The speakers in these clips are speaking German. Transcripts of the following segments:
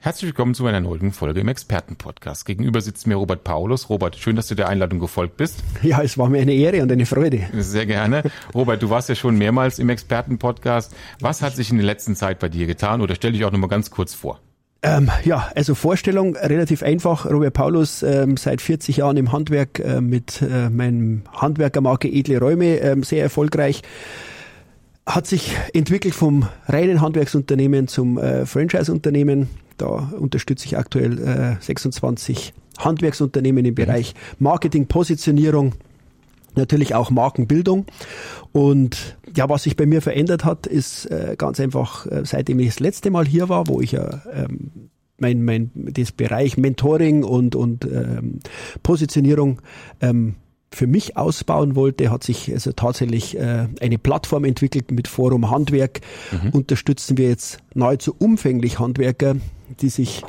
Herzlich willkommen zu einer neuen Folge im Expertenpodcast. Gegenüber sitzt mir Robert Paulus. Robert, schön, dass du der Einladung gefolgt bist. Ja, es war mir eine Ehre und eine Freude. Sehr gerne. Robert, du warst ja schon mehrmals im Expertenpodcast. Was hat sich in der letzten Zeit bei dir getan? Oder stell dich auch noch mal ganz kurz vor. Ähm, ja, also Vorstellung relativ einfach. Robert Paulus ähm, seit 40 Jahren im Handwerk äh, mit äh, meinem Handwerkermarke Edle Räume ähm, sehr erfolgreich hat sich entwickelt vom reinen Handwerksunternehmen zum äh, Franchise-Unternehmen. Da unterstütze ich aktuell äh, 26 Handwerksunternehmen im Bereich Marketing, Positionierung, natürlich auch Markenbildung. Und ja, was sich bei mir verändert hat, ist äh, ganz einfach, äh, seitdem ich das letzte Mal hier war, wo ich ja ähm, mein, mein, das Bereich Mentoring und, und ähm, Positionierung ähm, für mich ausbauen wollte, hat sich also tatsächlich äh, eine Plattform entwickelt mit Forum Handwerk. Mhm. Unterstützen wir jetzt nahezu umfänglich Handwerker, die sich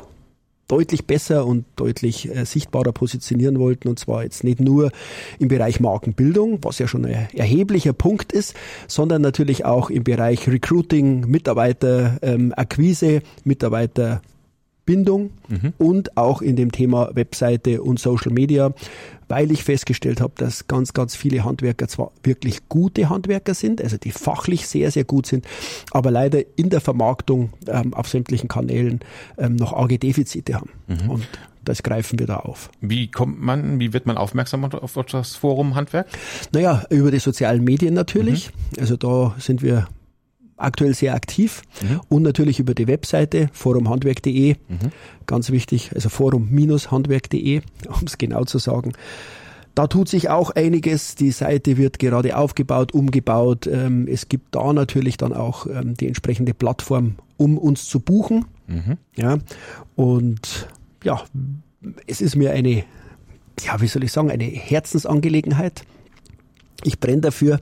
deutlich besser und deutlich äh, sichtbarer positionieren wollten. Und zwar jetzt nicht nur im Bereich Markenbildung, was ja schon ein erheblicher Punkt ist, sondern natürlich auch im Bereich Recruiting, Mitarbeiterakquise, ähm, Mitarbeiter Bindung mhm. und auch in dem Thema Webseite und Social Media, weil ich festgestellt habe, dass ganz, ganz viele Handwerker zwar wirklich gute Handwerker sind, also die fachlich sehr, sehr gut sind, aber leider in der Vermarktung ähm, auf sämtlichen Kanälen ähm, noch arge Defizite haben. Mhm. Und das greifen wir da auf. Wie kommt man, wie wird man aufmerksam auf das Forum Handwerk? Naja, über die sozialen Medien natürlich. Mhm. Also da sind wir aktuell sehr aktiv mhm. und natürlich über die Webseite forumhandwerk.de, mhm. ganz wichtig, also forum-handwerk.de, um es genau zu sagen. Da tut sich auch einiges. Die Seite wird gerade aufgebaut, umgebaut. Ähm, es gibt da natürlich dann auch ähm, die entsprechende Plattform, um uns zu buchen. Mhm. Ja, und ja, es ist mir eine, ja, wie soll ich sagen, eine Herzensangelegenheit. Ich brenne dafür,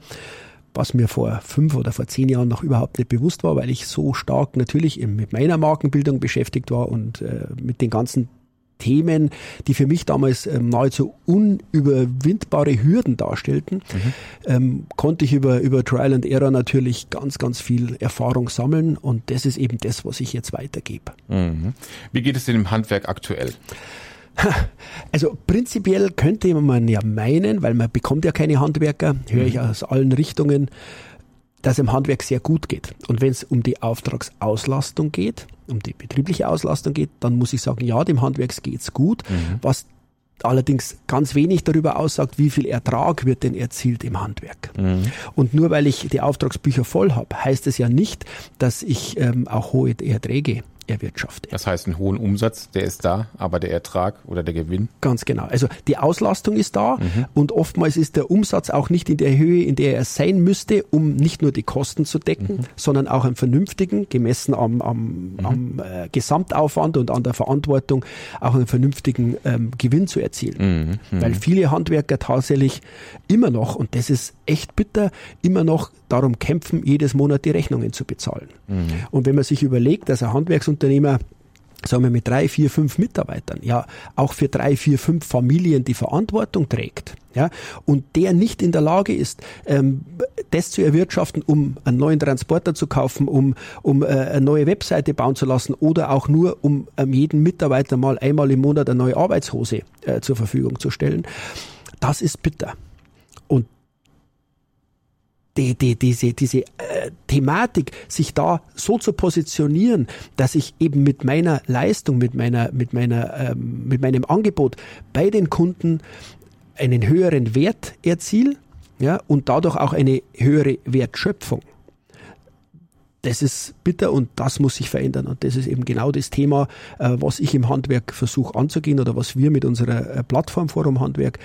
was mir vor fünf oder vor zehn Jahren noch überhaupt nicht bewusst war, weil ich so stark natürlich mit meiner Markenbildung beschäftigt war und äh, mit den ganzen Themen, die für mich damals ähm, nahezu unüberwindbare Hürden darstellten, mhm. ähm, konnte ich über, über Trial and Error natürlich ganz, ganz viel Erfahrung sammeln und das ist eben das, was ich jetzt weitergebe. Mhm. Wie geht es denn im Handwerk aktuell? Also prinzipiell könnte man ja meinen, weil man bekommt ja keine Handwerker, höre ich mhm. aus allen Richtungen, dass im Handwerk sehr gut geht. Und wenn es um die Auftragsauslastung geht, um die betriebliche Auslastung geht, dann muss ich sagen, ja, dem Handwerk geht's gut. Mhm. Was allerdings ganz wenig darüber aussagt, wie viel Ertrag wird denn erzielt im Handwerk. Mhm. Und nur weil ich die Auftragsbücher voll habe, heißt es ja nicht, dass ich ähm, auch hohe Erträge erwirtschafte. Das heißt, einen hohen Umsatz, der ist da, aber der Ertrag oder der Gewinn? Ganz genau. Also die Auslastung ist da mhm. und oftmals ist der Umsatz auch nicht in der Höhe, in der er sein müsste, um nicht nur die Kosten zu decken, mhm. sondern auch einen vernünftigen, gemessen am, am, mhm. am äh, Gesamtaufwand und an der Verantwortung, auch einen vernünftigen ähm, Gewinn zu erzielen. Mhm. Mhm. Weil viele Handwerker tatsächlich immer noch, und das ist echt bitter, immer noch darum kämpfen, jedes Monat die Rechnungen zu bezahlen. Mhm. Und wenn man sich überlegt, dass ein Handwerksunternehmer sagen wir mit drei, vier, fünf Mitarbeitern, ja, auch für drei, vier, fünf Familien die Verantwortung trägt, ja, und der nicht in der Lage ist, ähm, das zu erwirtschaften, um einen neuen Transporter zu kaufen, um, um äh, eine neue Webseite bauen zu lassen oder auch nur, um ähm, jeden Mitarbeiter mal einmal im Monat eine neue Arbeitshose äh, zur Verfügung zu stellen, das ist bitter. Die, die, diese, diese äh, Thematik, sich da so zu positionieren, dass ich eben mit meiner Leistung, mit meiner, mit meiner, ähm, mit meinem Angebot bei den Kunden einen höheren Wert erziele, ja, und dadurch auch eine höhere Wertschöpfung. Das ist bitter und das muss sich verändern. Und das ist eben genau das Thema, äh, was ich im Handwerk versuche anzugehen oder was wir mit unserer äh, Plattform Forum Handwerk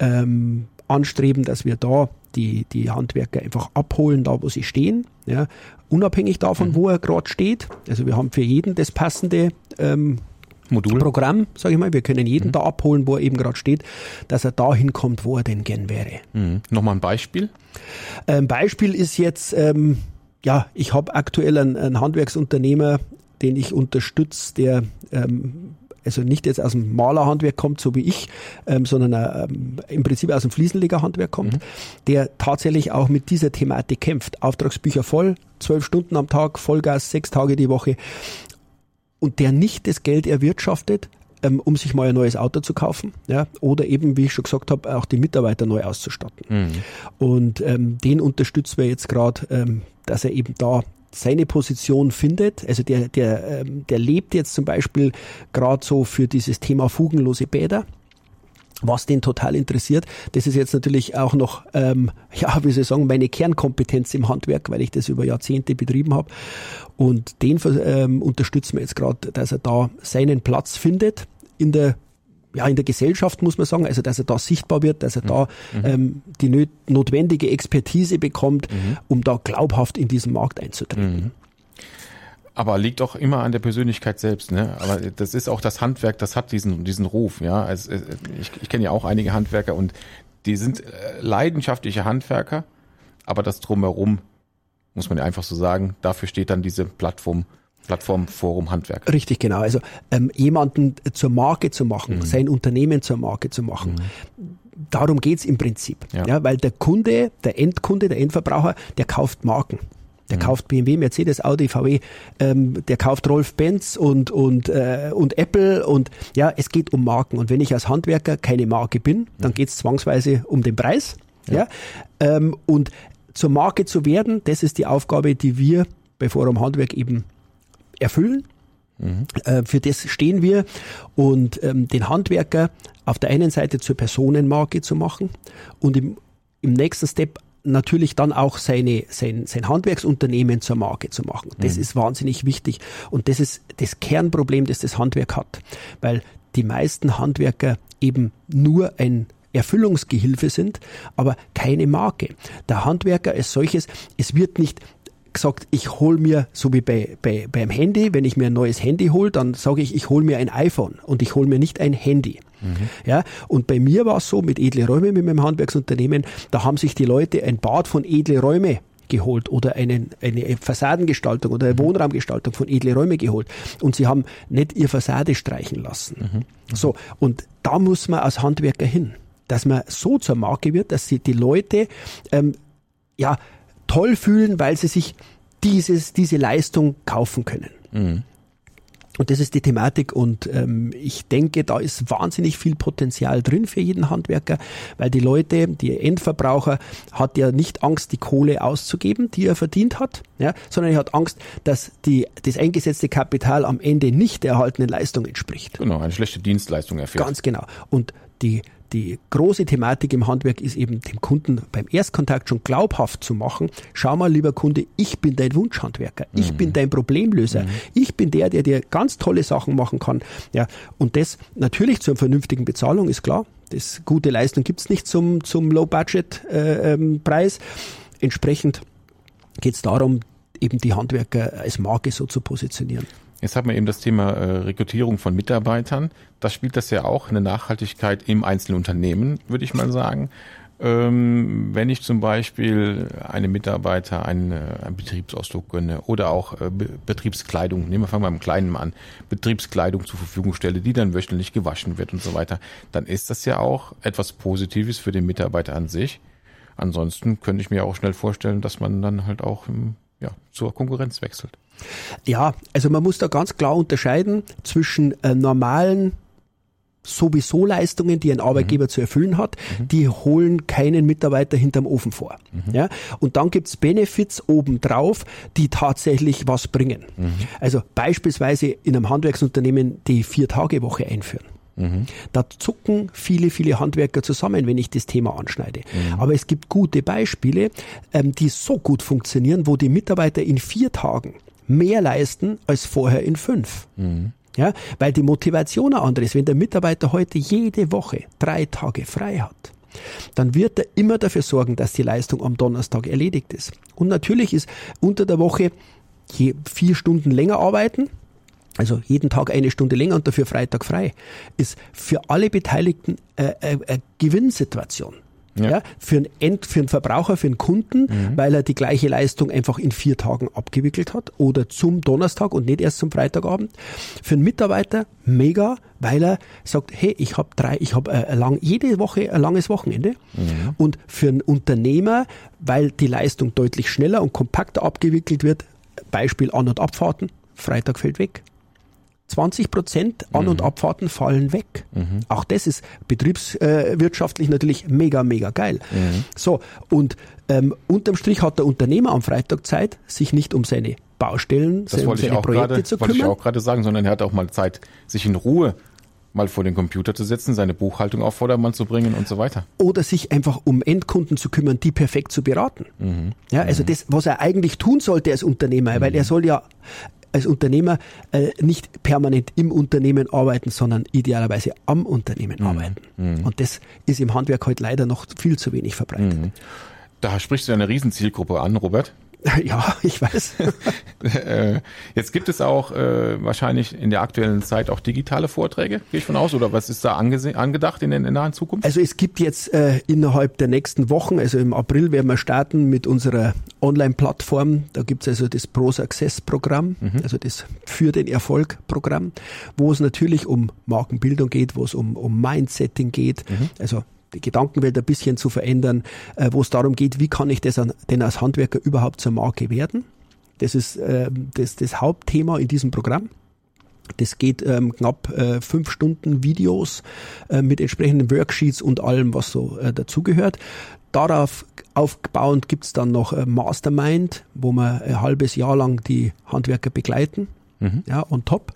ähm, anstreben, dass wir da die, die Handwerker einfach abholen, da wo sie stehen, ja, unabhängig davon, mhm. wo er gerade steht. Also wir haben für jeden das passende ähm, Modul. Programm, sage ich mal. Wir können jeden da abholen, wo er eben gerade steht, dass er dahin kommt, wo er denn gern wäre. Mhm. Nochmal ein Beispiel. Ein Beispiel ist jetzt, ähm, ja, ich habe aktuell einen, einen Handwerksunternehmer, den ich unterstütze, der ähm, also nicht jetzt aus dem Malerhandwerk kommt, so wie ich, ähm, sondern äh, ähm, im Prinzip aus dem Fliesenlegerhandwerk kommt, der tatsächlich auch mit dieser Thematik kämpft. Auftragsbücher voll, zwölf Stunden am Tag, Vollgas, sechs Tage die Woche und der nicht das Geld erwirtschaftet, ähm, um sich mal ein neues Auto zu kaufen, ja, oder eben, wie ich schon gesagt habe, auch die Mitarbeiter neu auszustatten. Und ähm, den unterstützen wir jetzt gerade, ähm, dass er eben da seine Position findet. Also der, der, ähm, der lebt jetzt zum Beispiel gerade so für dieses Thema fugenlose Bäder was den total interessiert. Das ist jetzt natürlich auch noch, ähm, ja, wie soll ich sagen, meine Kernkompetenz im Handwerk, weil ich das über Jahrzehnte betrieben habe. Und den ähm, unterstützen wir jetzt gerade, dass er da seinen Platz findet in der ja, in der Gesellschaft muss man sagen, also dass er da sichtbar wird, dass er da ähm, die notwendige Expertise bekommt, um da glaubhaft in diesen Markt einzutreten. Aber liegt auch immer an der Persönlichkeit selbst, ne? Aber das ist auch das Handwerk, das hat diesen, diesen Ruf, ja. Also, äh, ich, ich kenne ja auch einige Handwerker und die sind äh, leidenschaftliche Handwerker, aber das drumherum, muss man ja einfach so sagen, dafür steht dann diese Plattform, Plattform Forum Handwerk. Richtig, genau. Also ähm, jemanden zur Marke zu machen, sein Unternehmen zur Marke zu machen. Darum geht's im Prinzip. Ja. Ja. weil der Kunde, der Endkunde, der Endverbraucher, der kauft Marken. Der kauft BMW, Mercedes, Audi, VW, ähm, der kauft Rolf Benz und, und, äh, und Apple und ja, es geht um Marken. Und wenn ich als Handwerker keine Marke bin, dann geht's zwangsweise um den Preis. Ja. Ähm, und zur Marke zu werden, das ist die Aufgabe, die wir bei Forum Handwerk eben erfüllen. Äh, für das stehen wir und ähm, den Handwerker auf der einen Seite zur Personenmarke zu machen und im, im nächsten Step natürlich dann auch seine, sein, sein Handwerksunternehmen zur Marke zu machen. Das ist wahnsinnig wichtig und das ist das Kernproblem, das das Handwerk hat, weil die meisten Handwerker eben nur ein Erfüllungsgehilfe sind, aber keine Marke. Der Handwerker als solches, es wird nicht gesagt, ich hol mir, so wie bei, bei, beim Handy, wenn ich mir ein neues Handy hole, dann sage ich, ich hol mir ein iPhone und ich hol mir nicht ein Handy. Ja, und bei mir war es so, mit Edle Räume, mit meinem Handwerksunternehmen, da haben sich die Leute ein Bad von Edle Räume geholt oder einen, eine Fassadengestaltung oder eine Wohnraumgestaltung von Edle Räume geholt. Und sie haben nicht ihr Fassade streichen lassen. So, und da muss man als Handwerker hin, dass man so zur Marke wird, dass sie die Leute ähm, ja, toll fühlen, weil sie sich dieses, diese Leistung kaufen können. Und das ist die Thematik und ähm, ich denke, da ist wahnsinnig viel Potenzial drin für jeden Handwerker, weil die Leute, die Endverbraucher, hat ja nicht Angst, die Kohle auszugeben, die er verdient hat, ja, sondern er hat Angst, dass die, das eingesetzte Kapital am Ende nicht der erhaltenen Leistung entspricht. Genau, eine schlechte Dienstleistung erfährt. Ganz genau. Und die, die große Thematik im Handwerk ist eben, dem Kunden beim Erstkontakt schon glaubhaft zu machen. Schau mal, lieber Kunde, ich bin dein Wunschhandwerker. Ich bin dein Problemlöser. Ich bin der, der dir ganz tolle Sachen machen kann. Ja, und das natürlich zur vernünftigen Bezahlung ist klar. Das gute Leistung gibt's nicht zum, zum Low-Budget-Preis. Entsprechend geht's darum, eben die Handwerker als Marke so zu positionieren. Jetzt haben wir eben das Thema äh, Rekrutierung von Mitarbeitern. Da spielt das ja auch eine Nachhaltigkeit im einzelnen Unternehmen, würde ich mal sagen. Ähm, wenn ich zum Beispiel einem Mitarbeiter einen, äh, einen Betriebsausdruck gönne oder auch äh, Be Betriebskleidung, nehmen wir fangen wir beim Kleinen an, Betriebskleidung zur Verfügung stelle, die dann wöchentlich gewaschen wird und so weiter, dann ist das ja auch etwas Positives für den Mitarbeiter an sich. Ansonsten könnte ich mir auch schnell vorstellen, dass man dann halt auch ähm, ja, zur Konkurrenz wechselt. Ja, also man muss da ganz klar unterscheiden zwischen äh, normalen sowieso Leistungen, die ein Arbeitgeber zu erfüllen hat, die holen keinen Mitarbeiter hinterm Ofen vor. Ja? Und dann gibt's Benefits obendrauf, die tatsächlich was bringen. Also beispielsweise in einem Handwerksunternehmen die Vier-Tage-Woche einführen. Da zucken viele, viele Handwerker zusammen, wenn ich das Thema anschneide. Aber es gibt gute Beispiele, ähm, die so gut funktionieren, wo die Mitarbeiter in vier Tagen mehr leisten als vorher in fünf. Ja, weil die Motivation eine andere ist. Wenn der Mitarbeiter heute jede Woche drei Tage frei hat, dann wird er immer dafür sorgen, dass die Leistung am Donnerstag erledigt ist. Und natürlich ist unter der Woche je vier Stunden länger arbeiten, also jeden Tag eine Stunde länger und dafür Freitag frei, ist für alle Beteiligten äh, äh, eine Gewinnsituation. Ja. ja. für, einen End, für einen Verbraucher, für einen Kunden, mhm. weil er die gleiche Leistung einfach in vier Tagen abgewickelt hat oder zum Donnerstag und nicht erst zum Freitagabend. Für einen Mitarbeiter mega, weil er sagt, hey, ich habe drei, ich habe äh, lang, jede Woche ein langes Wochenende. Mhm. Und für einen Unternehmer, weil die Leistung deutlich schneller und kompakter abgewickelt wird, Beispiel An- und Abfahrten, Freitag fällt weg. 20 Prozent An- und mhm. Abfahrten fallen weg. Mhm. Auch das ist betriebswirtschaftlich natürlich mega, mega geil. Mhm. So, und ähm, unterm Strich hat der Unternehmer am Freitag Zeit, sich nicht um seine Baustellen, das um seine Projekte grade, zu kümmern. Das wollte ich auch gerade sagen, sondern er hat auch mal Zeit, sich in Ruhe mal vor den Computer zu setzen, seine Buchhaltung auf Vordermann zu bringen und so weiter. Oder sich einfach um Endkunden zu kümmern, die perfekt zu beraten. Mhm. Ja, also mhm. das, was er eigentlich tun sollte als Unternehmer, mhm. weil er soll ja als Unternehmer äh, nicht permanent im Unternehmen arbeiten, sondern idealerweise am Unternehmen mhm. arbeiten. Mhm. Und das ist im Handwerk heute leider noch viel zu wenig verbreitet. Mhm. Da sprichst du eine Riesenzielgruppe an, Robert. Ja, ich weiß. Äh, jetzt gibt es auch äh, wahrscheinlich in der aktuellen Zeit auch digitale Vorträge, gehe ich von aus, oder was ist da angedacht in der, in der nahen Zukunft? Also es gibt jetzt äh, innerhalb der nächsten Wochen, also im April werden wir starten mit unserer Online-Plattform. Da gibt es also das Pro Success Programm, mhm. also das für den Erfolg Programm, wo es natürlich um Markenbildung geht, wo es um, um Mindsetting geht, mhm. also die Gedankenwelt ein bisschen zu verändern, äh, wo es darum geht, wie kann ich das an, denn als Handwerker überhaupt zur Marke werden. Das ist äh, das, das Hauptthema in diesem Programm. Das geht ähm, knapp äh, fünf Stunden Videos äh, mit entsprechenden Worksheets und allem, was so äh, dazugehört. Darauf aufbauend gibt's dann noch äh, Mastermind, wo wir ein halbes Jahr lang die Handwerker begleiten mhm. ja, on top.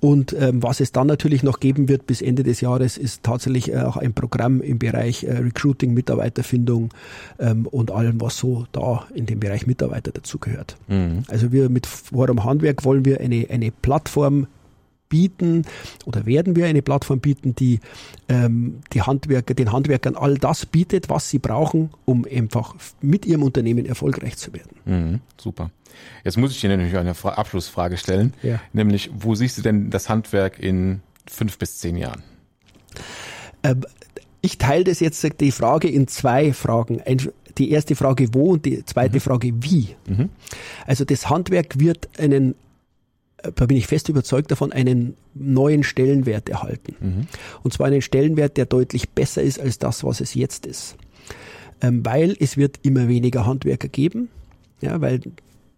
Und ähm, was es dann natürlich noch geben wird bis Ende des Jahres, ist tatsächlich äh, auch ein Programm im Bereich äh, Recruiting, Mitarbeiterfindung ähm, und allem, was so da in dem Bereich Mitarbeiter dazugehört. Mhm. Also wir mit Forum Handwerk wollen wir eine, eine Plattform bieten oder werden wir eine Plattform bieten, die ähm, die Handwerker, den Handwerkern all das bietet, was sie brauchen, um einfach mit ihrem Unternehmen erfolgreich zu werden. Mhm, super. Jetzt muss ich dir natürlich eine Abschlussfrage stellen, ja. nämlich wo siehst du denn das Handwerk in fünf bis zehn Jahren? Ähm, ich teile das jetzt die Frage in zwei Fragen. die erste Frage wo und die zweite mhm. Frage wie. Mhm. Also das Handwerk wird einen da bin ich fest überzeugt davon, einen neuen Stellenwert erhalten. Mhm. Und zwar einen Stellenwert, der deutlich besser ist als das, was es jetzt ist. Ähm, weil es wird immer weniger Handwerker geben, ja, weil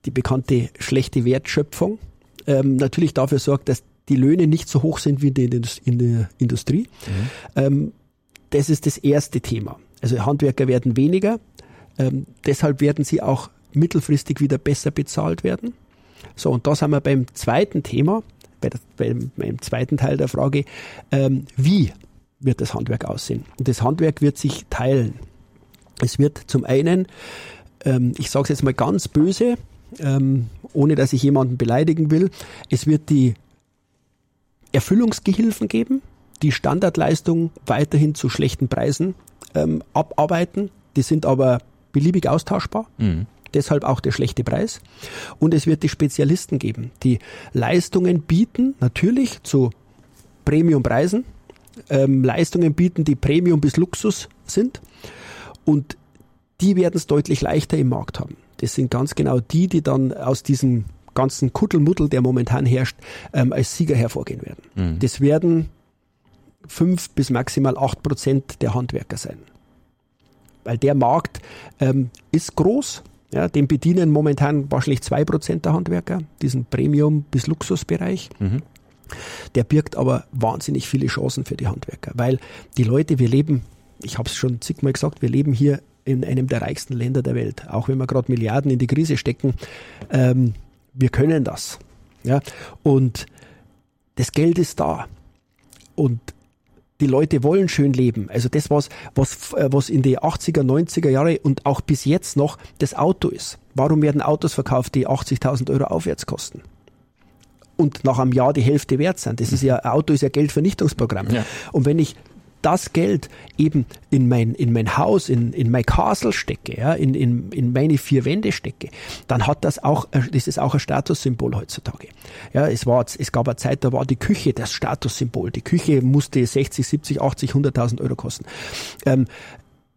die bekannte schlechte Wertschöpfung ähm, natürlich dafür sorgt, dass die Löhne nicht so hoch sind wie in der, in der Industrie. Mhm. Ähm, das ist das erste Thema. Also Handwerker werden weniger, ähm, deshalb werden sie auch mittelfristig wieder besser bezahlt werden. So, und da sind wir beim zweiten Thema, bei der, beim, beim zweiten Teil der Frage, ähm, wie wird das Handwerk aussehen? Und das Handwerk wird sich teilen. Es wird zum einen, ähm, ich sage es jetzt mal ganz böse, ähm, ohne dass ich jemanden beleidigen will, es wird die Erfüllungsgehilfen geben, die Standardleistung weiterhin zu schlechten Preisen ähm, abarbeiten. Die sind aber beliebig austauschbar. Mhm deshalb auch der schlechte Preis. Und es wird die Spezialisten geben, die Leistungen bieten, natürlich zu Premiumpreisen, ähm, Leistungen bieten, die Premium bis Luxus sind. Und die werden es deutlich leichter im Markt haben. Das sind ganz genau die, die dann aus diesem ganzen Kuddelmuddel, der momentan herrscht, ähm, als Sieger hervorgehen werden. Mhm. Das werden fünf bis maximal acht Prozent der Handwerker sein. Weil der Markt ähm, ist groß, ja, den bedienen momentan wahrscheinlich zwei Prozent der Handwerker, diesen Premium- bis Luxusbereich. Mhm. Der birgt aber wahnsinnig viele Chancen für die Handwerker, weil die Leute, wir leben, ich habe es schon zigmal gesagt, wir leben hier in einem der reichsten Länder der Welt. Auch wenn wir gerade Milliarden in die Krise stecken, ähm, wir können das. Ja? Und das Geld ist da. Und die Leute wollen schön leben. Also das, was, was, äh, was in die 80er, 90er Jahre und auch bis jetzt noch das Auto ist. Warum werden Autos verkauft, die 80.000 Euro aufwärts kosten? Und nach einem Jahr die Hälfte wert sind. Das ist ja, Auto ist ja Geldvernichtungsprogramm. Ja. Und wenn ich das Geld eben in mein, in mein Haus, in, in mein Castle stecke, ja, in, in, in meine vier Wände stecke, dann hat das auch, äh, ist auch ein Statussymbol heutzutage. Ja, es war, es gab eine Zeit, da war die Küche das Statussymbol. Die Küche musste 60, 70, 80, 100.000 Euro kosten. Ähm,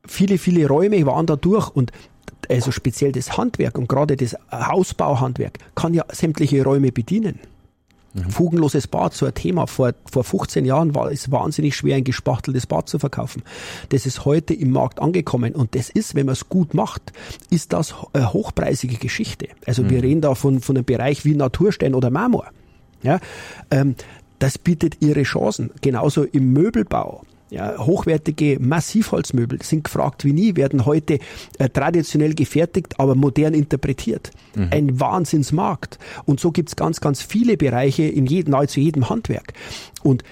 viele, viele Räume waren da durch und also speziell das Handwerk und gerade das Hausbauhandwerk kann ja sämtliche Räume bedienen. Mhm. Fugenloses Bad, so ein Thema. Vor, vor 15 Jahren war es wahnsinnig schwer, ein gespachteltes Bad zu verkaufen. Das ist heute im Markt angekommen und das ist, wenn man es gut macht, ist das eine hochpreisige Geschichte. Also mhm. wir reden da von, von einem Bereich wie Naturstein oder Marmor. Ja, ähm, das bietet ihre Chancen. Genauso im Möbelbau. Ja, hochwertige Massivholzmöbel sind gefragt wie nie, werden heute äh, traditionell gefertigt, aber modern interpretiert. Mhm. Ein Wahnsinnsmarkt. Und so gibt's ganz, ganz viele Bereiche in jedem, nahezu jedem Handwerk. Und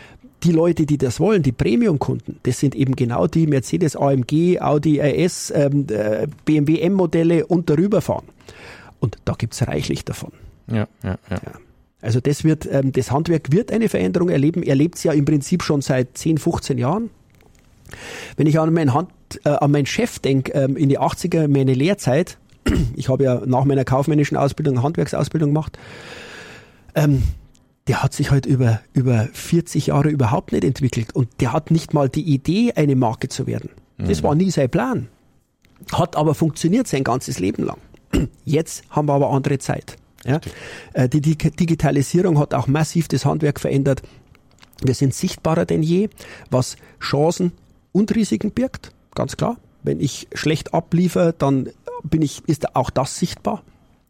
die Leute, die das wollen, die Premium-Kunden, das sind eben genau die Mercedes AMG, Audi RS, ähm, äh, BMW M-Modelle und darüber fahren. Und da gibt's reichlich davon. Ja, ja, ja. ja. Also das wird, ähm, das Handwerk wird eine Veränderung erleben, erlebt es ja im Prinzip schon seit 10, 15 Jahren. Wenn ich an meinen, Hand, äh, an meinen Chef denke, ähm, in die 80er, meine Lehrzeit, ich habe ja nach meiner kaufmännischen Ausbildung Handwerksausbildung gemacht, ähm, der hat sich halt über, über 40 Jahre überhaupt nicht entwickelt und der hat nicht mal die Idee, eine Marke zu werden. Mhm. Das war nie sein Plan. Hat aber funktioniert sein ganzes Leben lang. Jetzt haben wir aber andere Zeit. Ja? Äh, die Digitalisierung hat auch massiv das Handwerk verändert. Wir sind sichtbarer denn je, was Chancen und Risiken birgt, ganz klar. Wenn ich schlecht abliefere, dann bin ich, ist auch das sichtbar.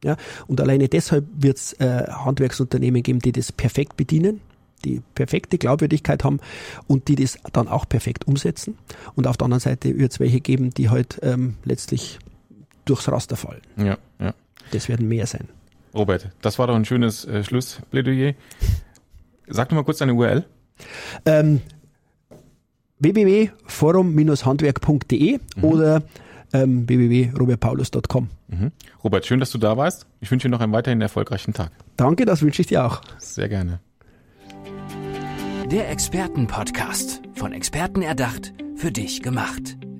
Ja? Und alleine deshalb wird es äh, Handwerksunternehmen geben, die das perfekt bedienen, die perfekte Glaubwürdigkeit haben und die das dann auch perfekt umsetzen. Und auf der anderen Seite wird es welche geben, die halt ähm, letztlich durchs Raster fallen. Ja, ja. Das werden mehr sein. Robert, das war doch ein schönes äh, Schlussplädoyer. Sag doch mal kurz deine URL. Ähm, www.forum-handwerk.de mhm. oder ähm, www.robertpaulus.com. Mhm. Robert, schön, dass du da warst. Ich wünsche dir noch einen weiterhin erfolgreichen Tag. Danke, das wünsche ich dir auch. Sehr gerne. Der Expertenpodcast. Von Experten erdacht, für dich gemacht.